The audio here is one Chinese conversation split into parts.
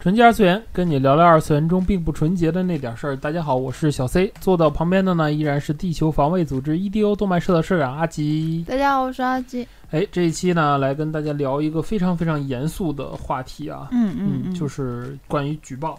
纯洁二次元，跟你聊聊二次元中并不纯洁的那点事儿。大家好，我是小 C，坐到旁边的呢依然是地球防卫组织 EDO 动漫社的社长阿吉。大家好，我是阿吉。哎，这一期呢来跟大家聊一个非常非常严肃的话题啊，嗯嗯，就是关于举报。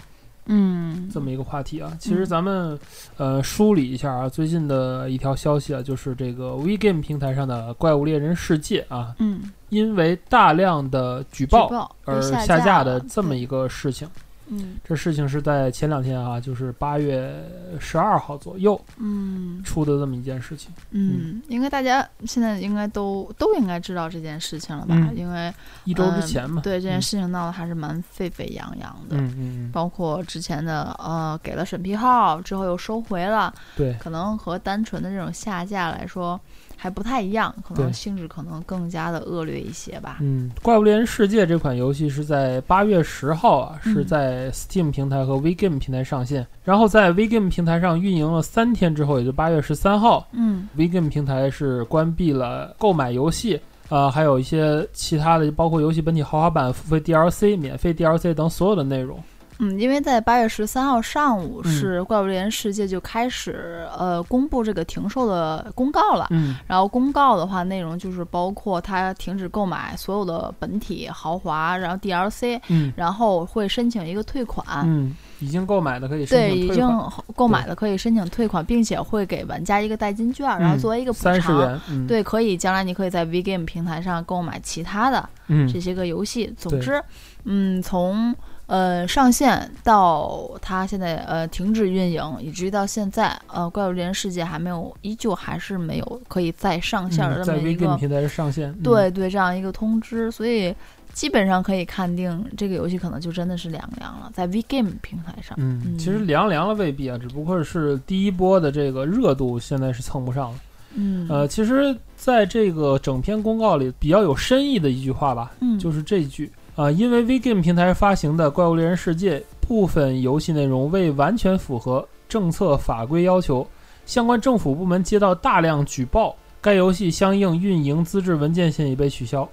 嗯，这么一个话题啊，其实咱们呃梳理一下啊，最近的一条消息啊，就是这个 WeGame 平台上的《怪物猎人世界》啊，嗯，因为大量的举报而下架的这么一个事情。嗯，这事情是在前两天啊，就是八月十二号左右，嗯，出的这么一件事情。嗯，应该大家现在应该都都应该知道这件事情了吧？因为一周之前嘛，对这件事情闹得还是蛮沸沸扬扬的。嗯嗯，包括之前的呃给了审批号之后又收回了，对，可能和单纯的这种下架来说。还不太一样，可能性质可能更加的恶劣一些吧。嗯，《怪物猎人世界》这款游戏是在八月十号啊，是在 Steam 平台和 WeGame 平台上线，然后在 WeGame 平台上运营了三天之后，也就八月十三号，嗯，WeGame 平台是关闭了购买游戏，呃，还有一些其他的，包括游戏本体豪华版、付费 DLC、免费 DLC 等所有的内容。嗯，因为在八月十三号上午是《怪物猎人世界》就开始呃公布这个停售的公告了。嗯，然后公告的话，内容就是包括它停止购买所有的本体豪华，然后 DLC，嗯，然后会申请一个退款。嗯，已经购买的可以申对，已经购买的可以申请退款，并且会给玩家一个代金券，然后作为一个补偿。对，可以将来你可以在 VGame 平台上购买其他的这些个游戏。总之，嗯，从呃，上线到它现在呃停止运营，以至于到现在，呃，怪物猎人世界还没有，依旧还是没有可以再上线的这么一个平台上线，对对，这样一个通知，所以基本上可以看定这个游戏可能就真的是凉凉了，在 VGame 平台上。嗯，其实凉凉了未必啊，只不过是第一波的这个热度现在是蹭不上了。嗯，呃，其实在这个整篇公告里比较有深意的一句话吧，嗯，就是这句。啊，因为 VGame 平台发行的《怪物猎人世界》部分游戏内容未完全符合政策法规要求，相关政府部门接到大量举报，该游戏相应运营资质文件现已被取消。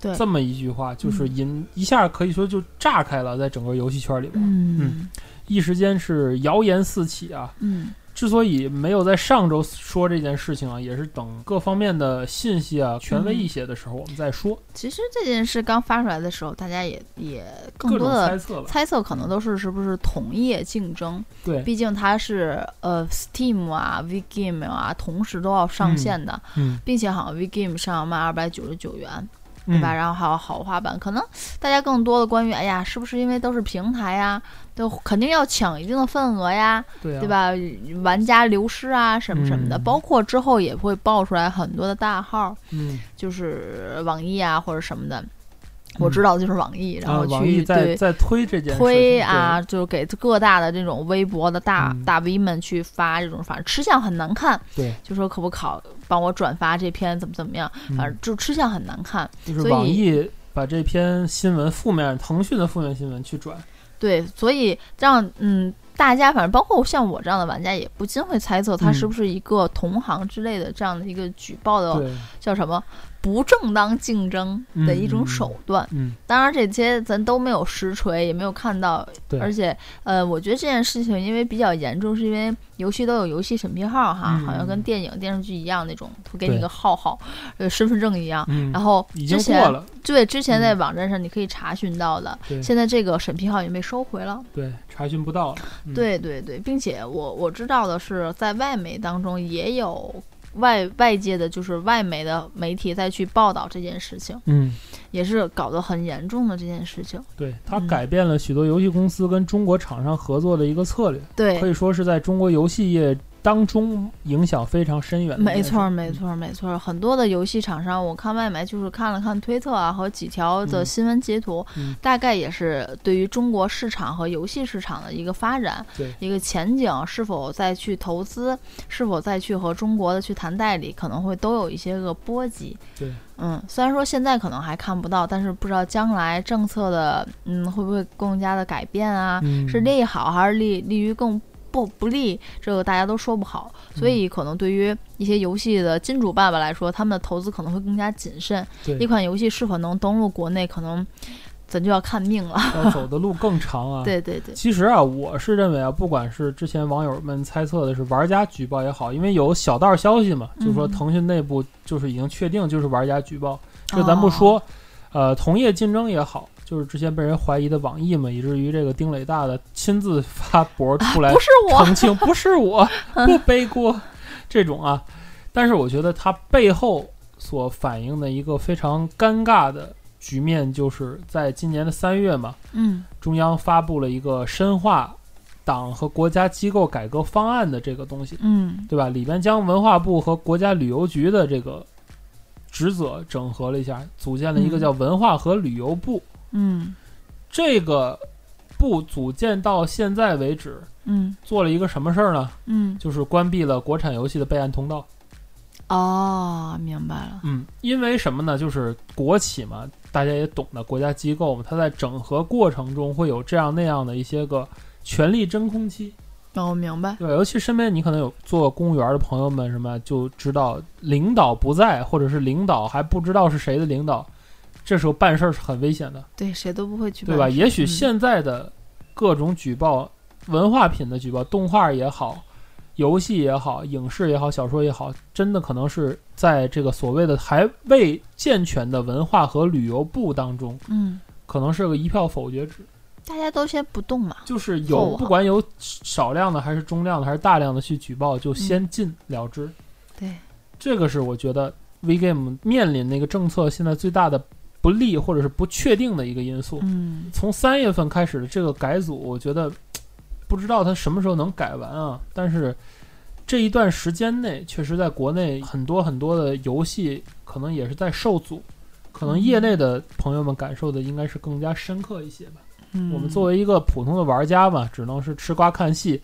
对，这么一句话，就是引一下可以说就炸开了，在整个游戏圈里边，嗯，一时间是谣言四起啊，嗯。之所以没有在上周说这件事情啊，也是等各方面的信息啊权威一些的时候，我们再说。其实这件事刚发出来的时候，大家也也更多的猜测猜测，可能都是是不是同业竞争？对，毕竟它是呃 Steam 啊、VGame 啊同时都要上线的，嗯，并且好像 VGame 上要卖二百九十九元。对吧？然后还有豪华版，可能大家更多的关于，哎呀，是不是因为都是平台呀，都肯定要抢一定的份额呀，对吧？玩家流失啊，什么什么的，包括之后也会爆出来很多的大号，嗯，就是网易啊或者什么的。我知道的就是网易，然后去在在推这件推啊，就是给各大的这种微博的大大 V 们去发这种，反正吃相很难看。对，就说可不考帮我转发这篇怎么怎么样，反正就吃相很难看。就是网易把这篇新闻负面，腾讯的负面新闻去转。对，所以让嗯大家，反正包括像我这样的玩家，也不禁会猜测他是不是一个同行之类的这样的一个举报的叫什么？不正当竞争的一种手段。嗯，当然这些咱都没有实锤，也没有看到。对，而且呃，我觉得这件事情因为比较严重，是因为游戏都有游戏审批号哈，好像跟电影电视剧一样那种，会给你个号号，呃，身份证一样。嗯，然后已经过了。对，之前在网站上你可以查询到的，现在这个审批号也被收回了。对，查询不到了。对对对，并且我我知道的是，在外媒当中也有。外外界的，就是外媒的媒体再去报道这件事情，嗯，也是搞得很严重的这件事情。对，它改变了许多游戏公司跟中国厂商合作的一个策略，对，可以说是在中国游戏业当中影响非常深远。没错，没错，没错。很多的游戏厂商，我看外媒就是看了看推特啊和几条的新闻截图，大概也是对于中国市场和游戏市场的一个发展，一个前景是否再去投资，是否再去和中国的去谈代理，可能会都有一些个波及。对，嗯，虽然说现在可能还看不到，但是不知道将来政策的嗯会不会更加的改变啊？是利好还是利利于更？不不利，这个大家都说不好，所以可能对于一些游戏的金主爸爸来说，他们的投资可能会更加谨慎。一款游戏是否能登陆国内，可能咱就要看命了。要走的路更长啊！对对对。其实啊，我是认为啊，不管是之前网友们猜测的是玩家举报也好，因为有小道消息嘛，就是说腾讯内部就是已经确定就是玩家举报，这咱不说。呃，同业竞争也好。就是之前被人怀疑的网易嘛，以至于这个丁磊大的亲自发博出来澄清，不是我 不背锅，这种啊。但是我觉得它背后所反映的一个非常尴尬的局面，就是在今年的三月嘛，嗯，中央发布了一个深化党和国家机构改革方案的这个东西，嗯，对吧？里边将文化部和国家旅游局的这个职责整合了一下，组建了一个叫文化和旅游部。嗯，这个部组建到现在为止，嗯，做了一个什么事儿呢？嗯，就是关闭了国产游戏的备案通道。哦，明白了。嗯，因为什么呢？就是国企嘛，大家也懂的，国家机构嘛，它在整合过程中会有这样那样的一些个权力真空期。哦，明白。对，尤其身边你可能有做公务员的朋友们，什么就知道领导不在，或者是领导还不知道是谁的领导。这时候办事儿是很危险的，对，谁都不会举报，对吧？也许现在的各种举报文化品的举报，动画也好，游戏也好，影视也好，小说也好，真的可能是在这个所谓的还未健全的文化和旅游部当中，嗯，可能是个一票否决制。大家都先不动嘛，就是有不管有少量的还是中量的还是大量的去举报，就先进了之。对，这个是我觉得 VGame 面临那个政策现在最大的。不利或者是不确定的一个因素。嗯，从三月份开始的这个改组，我觉得不知道它什么时候能改完啊。但是这一段时间内，确实在国内很多很多的游戏可能也是在受阻，可能业内的朋友们感受的应该是更加深刻一些吧。嗯，我们作为一个普通的玩家嘛，只能是吃瓜看戏，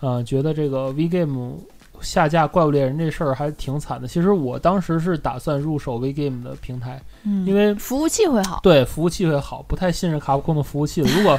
呃，觉得这个 V Game。下架怪物猎人这事儿还挺惨的。其实我当时是打算入手 V Game 的平台，嗯，因为服务器会好。对，服务器会好，不太信任卡普空的服务器。如果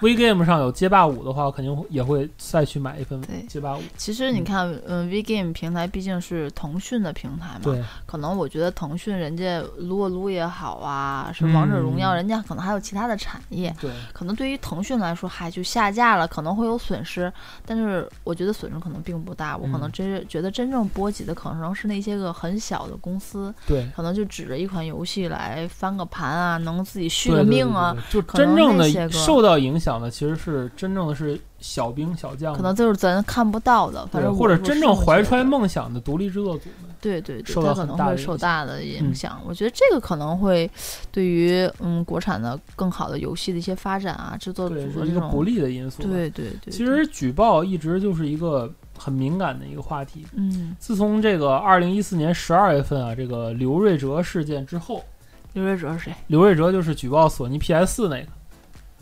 V Game 上有街霸五的话，我肯定也会再去买一份街霸五。其实你看，嗯，V Game 平台毕竟是腾讯的平台嘛，对，可能我觉得腾讯人家撸啊撸也好啊，是王者荣耀，人家可能还有其他的产业，对，可能对于腾讯来说，嗨，就下架了，可能会有损失，但是我觉得损失可能并不大，我可能真觉得真正波及的可能是那些个很小的公司，对，可能就指着一款游戏来翻个盘啊，能自己续个命啊，就真正的受到影响的其实是。真正的是小兵小将，可能就是咱看不到的，反正或者真正怀揣梦想的独立制作组们，对对对，他可能会受大的影响。我觉得这个可能会对于嗯国产的更好的游戏的一些发展啊，制作组的一个不利的因素。对对对，其实举报一直就是一个很敏感的一个话题。嗯，自从这个二零一四年十二月份啊，这个刘瑞哲事件之后，刘瑞哲是谁？刘瑞哲就是举报索尼 PS 四那个。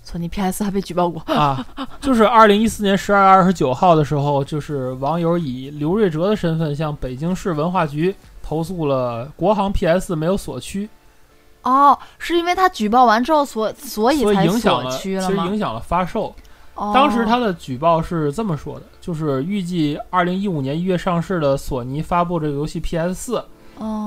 索尼 PS 还被举报过 啊！就是二零一四年十二月二十九号的时候，就是网友以刘瑞哲的身份向北京市文化局投诉了国行 PS 没有锁区。哦，是因为他举报完之后所所以才锁区了吗？其实影响了发售。哦。当时他的举报是这么说的，就是预计二零一五年一月上市的索尼发布这个游戏 PS 四。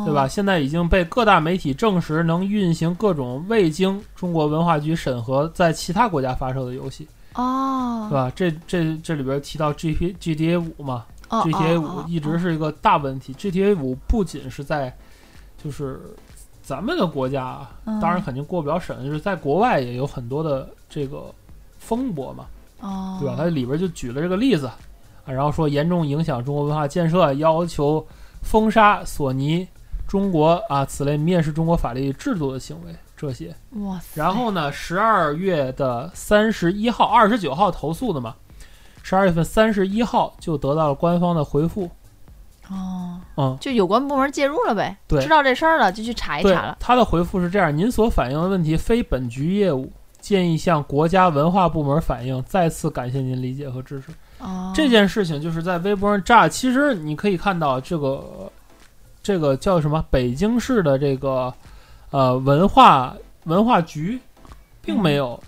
对吧？现在已经被各大媒体证实能运行各种未经中国文化局审核在其他国家发售的游戏哦，对吧？这这这里边提到 G P G T A 五嘛，G T A 五一直是一个大问题。G T A 五不仅是在就是咱们的国家，当然肯定过不了审，就是在国外也有很多的这个风波嘛，哦，对吧？它里边就举了这个例子，然后说严重影响中国文化建设，要求。封杀索尼中国啊，此类蔑视中国法律制度的行为，这些哇。然后呢，十二月的三十一号、二十九号投诉的嘛，十二月份三十一号就得到了官方的回复。哦，嗯，就有关部门介入了呗，对知道这事儿了就去查一查了。，他的回复是这样：您所反映的问题非本局业务，建议向国家文化部门反映。再次感谢您理解和支持。哦，这件事情就是在微博上炸，其实你可以看到这个这个叫什么北京市的这个呃文化文化局，并没有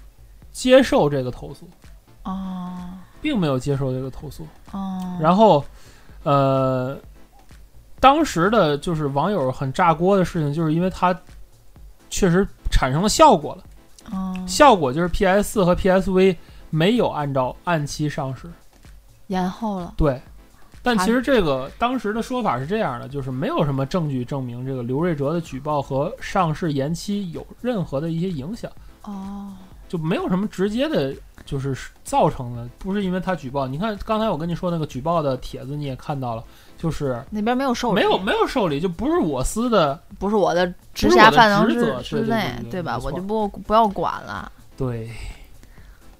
接受这个投诉，哦。并没有接受这个投诉。哦，然后呃，当时的就是网友很炸锅的事情，就是因为它确实产生了效果了，哦。效果就是 PS 四和 PSV 没有按照按期上市。延后了。对，但其实这个当时的说法是这样的，就是没有什么证据证明这个刘瑞哲的举报和上市延期有任何的一些影响，哦，就没有什么直接的，就是造成的，不是因为他举报。你看刚才我跟你说那个举报的帖子，你也看到了，就是那边没有受理，没有没有受理，就不是我司的，不是我的直辖范围之之内对，对吧？我就不不要管了对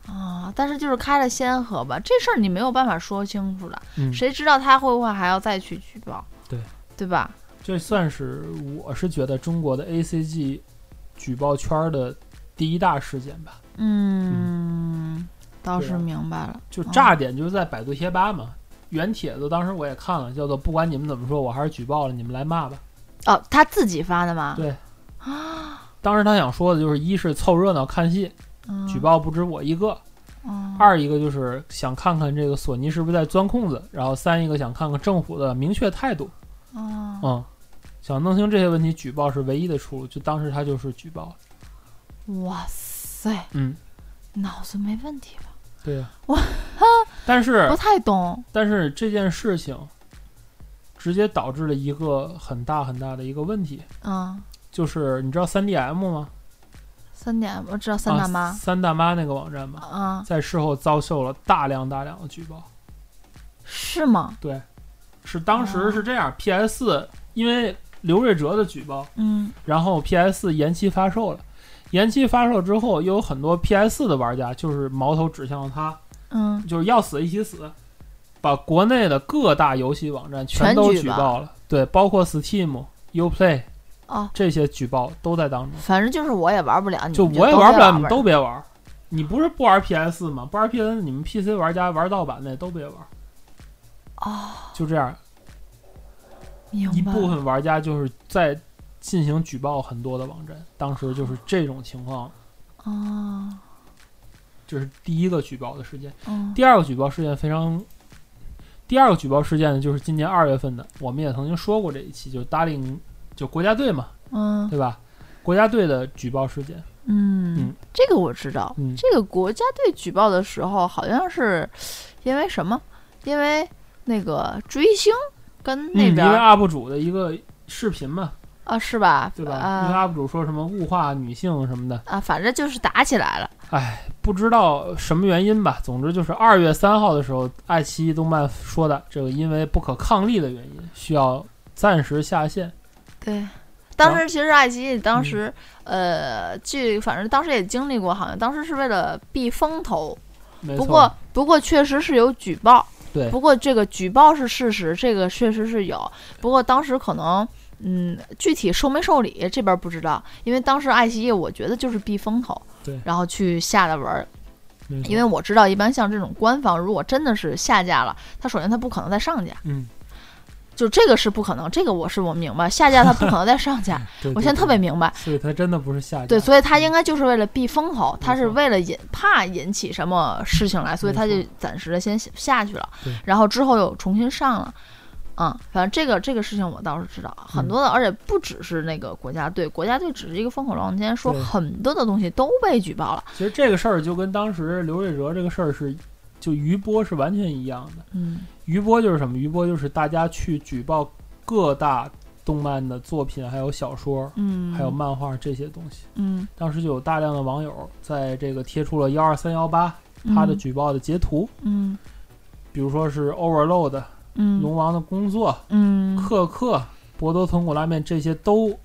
啊。但是就是开了先河吧，这事儿你没有办法说清楚的，嗯，谁知道他会不会还要再去举报？对，对吧？这算是我是觉得中国的 ACG 举报圈儿的第一大事件吧。嗯，倒是明白了。就嗯炸点就是在百度贴吧嘛，原帖子当时我也看了，叫做不管你们怎么说，我还是举报了，你们来骂吧。哦，他自己发的吗？对啊当时他想说的就是，一是凑热闹看戏，嗯，举报不止我一个；嗯，二一个就是想看看这个索尼是不是在钻空子；然后三一个想看看政府的明确态度。哦，嗯，想弄清这些问题，举报是唯一的出路。就当时他就是举报。哇塞，嗯，脑子没问题吧？对呀、哇，但是不太懂。但是这件事情直接导致了一个很大很大的一个问题，嗯，就是你知道三 DM 吗？三点我知道三大啊妈。三大妈那个网站吧，啊，在事后遭受了大量大量的举报。是吗？对，是当时哦是这样、p s 四因为刘瑞哲的举报，嗯然后 PS 四延期发售了。延期发售之后，又有很多 PS 四的玩家就是矛头指向了他，嗯，就是要死一起死，把国内的各大游戏网站全全都举报举报了。对，包括 Steam、Uplay 哦，这些举报都在当中。反正就是我也玩不了，你就我也玩不了，你们都别玩。你不是不玩 PS 吗？不玩 PS，你们 PC 玩家玩盗版的也都别玩。哦，就这样，一部分玩家就是在进行举报很多的网站，当时就是这种情况，哦，这是第一个举报的事件。嗯第二个举报事件非常，第二个举报事件呢，就是今年二月份的，我们也曾经说过这一期，就是达令，就国家队嘛，嗯对吧？国家队的举报事件，嗯嗯，这个我知道。嗯，这个国家队举报的时候，好像是因为什么？因为那个追星跟那边儿、UP 主的一个视频嘛，啊，是吧？对吧？因为啊 UP 主说什么物化女性什么的，啊，反正就是打起来了。哎，不知道什么原因吧。总之就是二月三号的时候，爱奇艺动漫说的，这个因为不可抗力的原因，需要暂时下线。对，当时其实爱奇艺当时、呃，据反正当时也经历过，好像当时是为了避风头。不过不过确实是有举报，对不过这个举报是事实，这个确实是有。不过当时可能。嗯，具体受没受理这边不知道，因为当时爱奇艺我觉得就是避风头，对然后去下的文儿，因为我知道一般像这种官方如果真的是下架了，它首先它不可能再上架，嗯，就这个是不可能，这个我是我明白，下架它不可能再上架，对对我现在特别明白，所以它真的不是下架。对，所以他应该就是为了避风头，他是为了引怕引起什么事情来，所以他就暂时的先下去了对，然后之后又重新上了。嗯，反正这个这个事情我倒是知道很嗯多的，而且不只是那个国家队，国家队只是一个风口浪尖，说很多的东西都被举报了。其实这个事儿就跟当时刘瑞哲这个事儿是，就余波是完全一样的。嗯余波就是什么？余波就是大家去举报各大动漫的作品，还有小说，嗯，还有漫画这些东西。嗯，当时就有大量的网友在这个贴出了幺二三幺八他的举报的截图，嗯比如说是 Overload、嗯龙王的工作、嗯克克、博多豚骨拉面这些都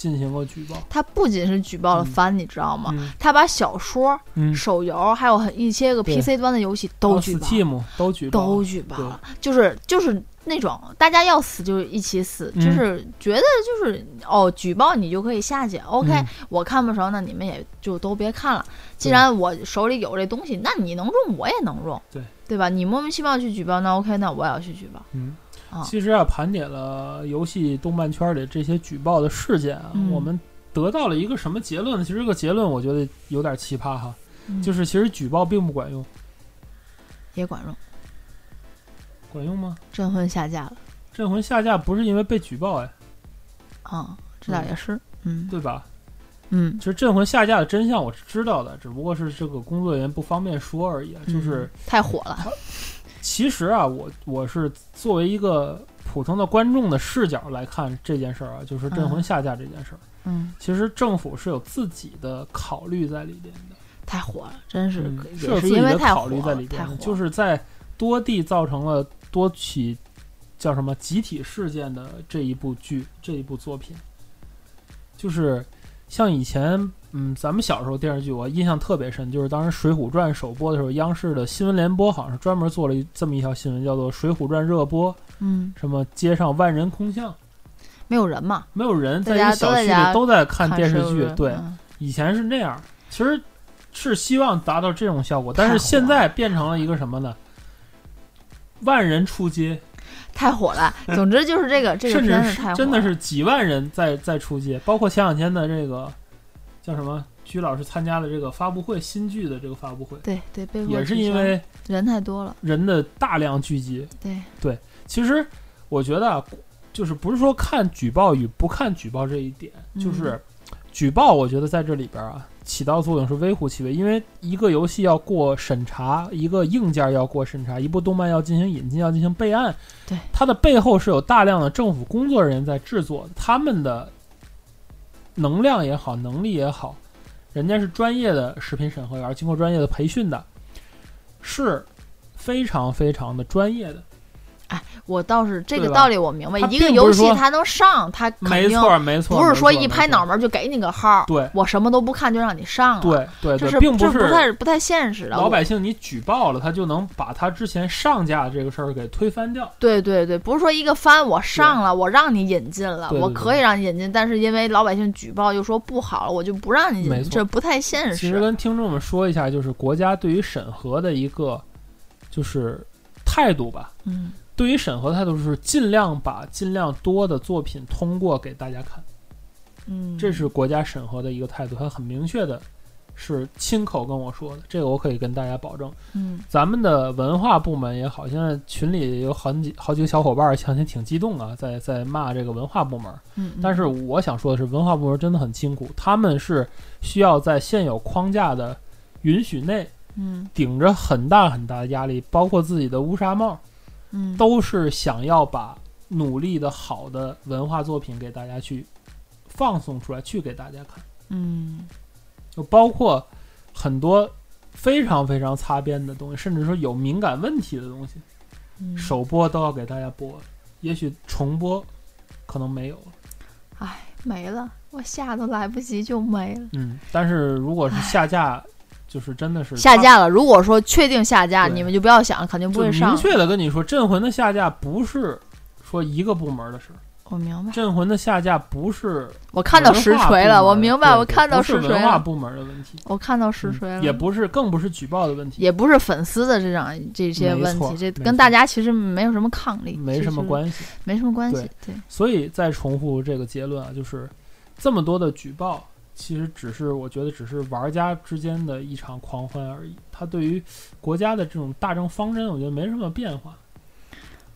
进行过举报。他不仅是举报了番，你知道吗？嗯他把小说、嗯，手游还有很一些个 PC 端的游戏都举报，Steam 都举报，都举报了，就是就是那种大家要死就一起死，嗯就是觉得就是哦，举报你就可以下去，OK，、嗯我看不成，那你们也就都别看了。既然我手里有这东西，那你能用我也能用，对对吧？你莫名其妙去举报，那 OK，那我也要去举报。嗯。啊。其实啊，盘点了游戏动漫圈里这些举报的事件啊，嗯。我们得到了一个什么结论呢？其实这个结论我觉得有点奇葩哈，嗯。就是其实举报并不管用，也管用，管用吗？镇魂下架了，镇魂下架不是因为被举报哎，啊、这倒也是，嗯。对吧？嗯。其实镇魂下架的真相我是知道的，只不过是这个工作人员不方便说而已啊。就是嗯。太火了，其实啊，我我是作为一个普通的观众的视角来看这件事儿啊，就是镇魂嗯。下架这件事儿。嗯，其实政府是有自己的考虑在里边的，太火了，真是，嗯，是有也自己的是因为太火考虑在了，里边，太火了，就是在多地造成了多起叫什么集体事件的这一部剧这一部作品，就是像以前嗯咱们小时候电视剧我印象特别深，就是当时《水浒传》首播的时候，央视的新闻联播好像是专门做了这么一条新闻，叫做《水浒传》热播，嗯，什么街上万人空巷，没有人嘛，没有人在一个小区里都在看电视剧对。嗯以前是那样，其实是希望达到这种效果，但是现在变成了一个什么呢？万人出街，太火了。总之就是这个这个甚片子太火了，至是真的是几万人在在出街，包括前两天的这个叫什么，居老师参加的这个发布会，新剧的这个发布会，对对被也是因为人太多了，人的大量聚集。对，其实我觉得啊，就是不是说看举报与不看举报这一点，嗯就是举报，我觉得在这里边啊起到作用是微乎其微，因为一个游戏要过审查，一个硬件要过审查，一部动漫要进行引进，要进行备案，对，它的背后是有大量的政府工作人员在制作，他们的能量也好，能力也好，人家是专业的食品审核员，经过专业的培训的，是非常非常的专业的。我倒是这个道理我明白，一个游戏它能上，它肯定没错，没错，不是说一拍脑，门就给你个号，对我什么都不看就让你上了，，对对对，这是并不是不太不太现实的。老百姓你举报了，他就能把他之前上架这个事儿给推翻掉。对对对，不是说一个番我上了，我让你引进了，我可以让你引进，但是因为老百姓举报又说不好了，我就不让你引进，这不太现实其实实。跟听众们说一下，就是国家对于审核的一个就是态度吧。嗯对于审核态度是尽量把尽量多的作品通过给大家看，嗯，这是国家审核的一个态度，他很明确的是亲口跟我说的，这个我可以跟大家保证。嗯。咱们的文化部门也好，现在群里有好几好几个小伙伴儿，相信挺激动啊，在在骂这个文化部门。嗯，但是我想说的是，文化部门真的很辛苦，他们是需要在现有框架的允许内，嗯。顶着很大很大的压力，包括自己的乌纱帽，嗯都是想要把努力的好的文化作品给大家去放送出来，去给大家看，嗯就包括很多非常非常擦边的东西，甚至说有敏感问题的东西，嗯，首播都要给大家播，也许重播可能没有了。哎没了，我下都来不及就没了。嗯，但是如果是下架，就是真的是下架了，如果说确定下架，你们就不要想，肯定不会上。明确的跟你说，《镇魂》的下架不是说一个部门的事，我明白《镇魂》的下架不是我看到实锤了，我明白，我看到是实锤了，文化部门的问题，我看到实锤了，嗯也不是，更不是举报的问题，也不是粉丝的这样这些问题，这跟大家其实没有什么抗力，没什么，关系。没什么关系。对，所以再重复这个结论啊，就是这么多的举报，其实只是我觉得只是玩家之间的一场狂欢而已，它对于国家的这种大政方针，我觉得没什么变化。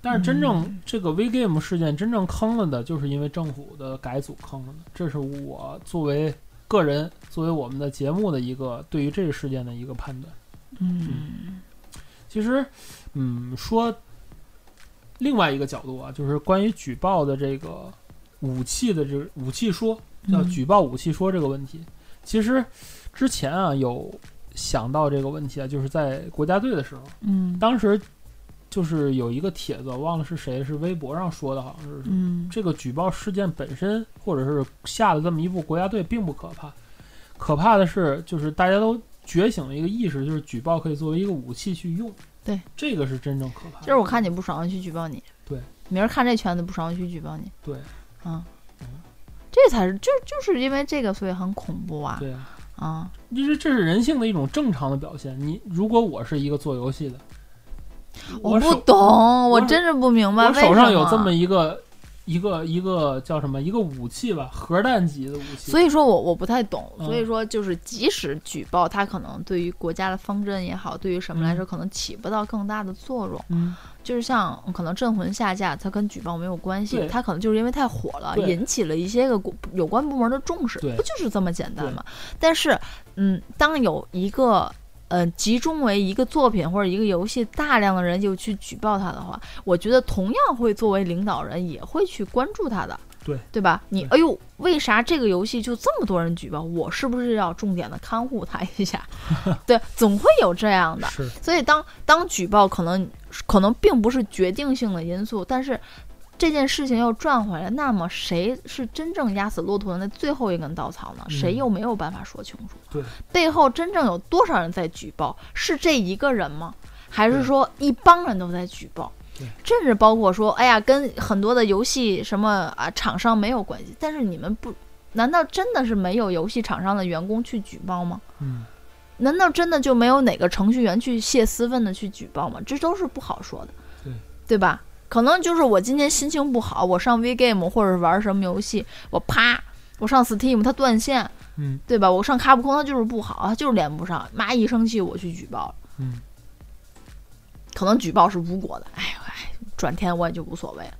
但是真正嗯这个 VGame 事件真正坑了的，就是因为政府的改组坑了的。这是我作为个人，作为我们的节目的一个对于这个事件的一个判断。嗯其实，嗯，说另外一个角度啊，就是关于举报的这个武器的这个武器说，叫嗯举报武器说这个问题。其实之前啊有想到这个问题啊，就是在国家队的时候，嗯当时就是有一个帖子，忘了是谁，是微博上说的，好像是，嗯，这个举报事件本身，或者是下了这么一步国家队，并不可怕，可怕的是，就是大家都觉醒了一个意识，就是举报可以作为一个武器去用。对，这个是真正可怕。就是我看你不爽，我去举报你。对，明儿看这圈子不爽，我去举报你。对，啊，这才是就就是因为这个，所以很恐怖啊。对啊，啊，就是这是人性的一种正常的表现。你如果我是一个做游戏的，我不懂，我真是不明白。我手上有这么一个。一个一个叫什么？一个武器吧，核弹级的武器。所以说我我不太懂。所以说，就是即使举报，它可能对于国家的方针也好，对于什么来说，可能起不到更大的作用。嗯，就是像可能镇魂下架，它跟举报没有关系，它可能就是因为太火了，引起了一些个有关部门的重视，不就是这么简单吗？但是，嗯，当有一个。呃，集中为一个作品或者一个游戏，大量的人就去举报他的话，我觉得同样会作为领导人也会去关注他的，对对吧？你哎呦，为啥这个游戏就这么多人举报？我是不是要重点的看护他一下？对，总会有这样的。所以当当举报可能可能并不是决定性的因素，但是。这件事情又转回来，那么谁是真正压死骆驼的那最后一根稻草呢？谁又没有办法说清楚？对，背后真正有多少人在举报？是这一个人吗？还是说一帮人都在举报？甚至包括说，哎呀，跟很多的游戏什么啊厂商没有关系。但是你们不，难道真的是没有游戏厂商的员工去举报吗？嗯，难道真的就没有哪个程序员去泄私愤的去举报吗？这都是不好说的。对，对吧？可能就是我今天心情不好，我上 V Game 或者玩什么游戏，我啪，我上 Steam 它断线，嗯，对吧？我上卡普空它就是不好，它就是连不上，妈一生气我去举报了，嗯，可能举报是无果的，哎哎，转天我也就无所谓了。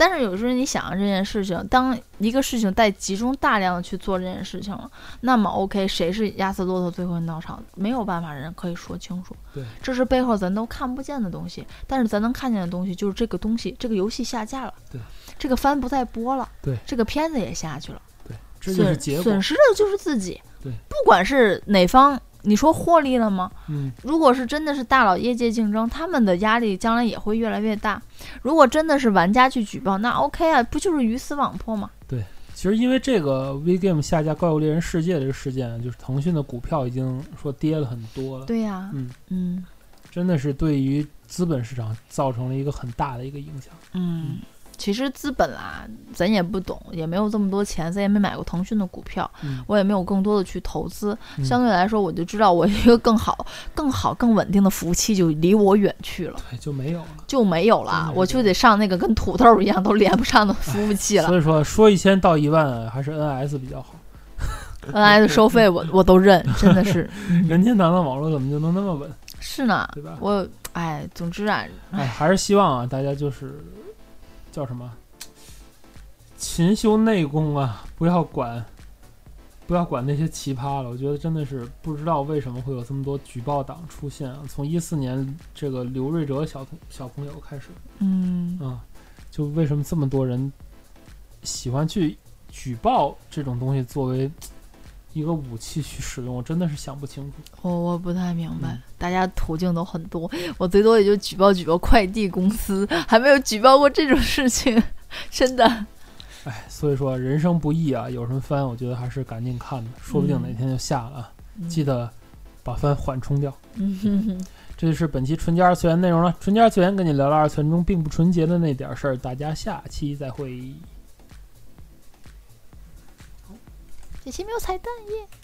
但是有时候你想这件事情，当一个事情在集中大量的去做这件事情了，那么 OK，谁是压死骆驼最后一根稻草？没有办法，人可以说清楚。对，这是背后咱都看不见的东西，但是咱能看见的东西就是这个东西，这个游戏下架了，对，这个番不再播了，对，这个片子也下去了，对，这就是结果。损失的就是自己，对，不管是哪方。你说获利了吗？嗯，如果是真的是大佬业界竞争，他们的压力将来也会越来越大。如果真的是玩家去举报，那 OK 啊，不就是鱼死网破吗？对，其实因为这个 V Game 下架《怪物猎人世界》这个事件，就是腾讯的股票已经说跌了很多了。对呀，嗯嗯，真的是对于资本市场造成了一个很大的一个影响。嗯。其实资本啊，咱也不懂，也没有这么多钱，咱也没买过腾讯的股票，我也没有更多的去投资。相对来说，我就知道我一个更好、更好、更稳定的服务器就离我远去了，对，就没有了，就没有了，我就得上那个跟土豆一样都连不上的服务器了。所以说，说一千到一万还是 NS 比较好，NS 收费我 我都认，真的是。人天堂的网络怎么就能那么稳？是呢，对吧？我哎，总之啊，哎，还是希望啊，大家就是。叫什么？勤修内功啊！不要管，不要管那些奇葩了。我觉得真的是不知道为什么会有这么多举报党出现啊！从一四年这个刘瑞哲小小朋友开始，嗯啊，就为什么这么多人喜欢去举报这种东西作为？一个武器去使用，我真的是想不清楚。我我不太明白，大家途径都很多，我最多也就举报举报快递公司，还没有举报过这种事情，真的。哎，所以说人生不易啊，有什么番，我觉得还是赶紧看吧，说不定哪天就下了。记得把番缓冲掉。嗯哼哼。这就是本期纯洁二次元内容了。纯洁二次元跟你聊聊二次元中并不纯洁的那点事儿，大家下期再会。这期没有彩蛋耶。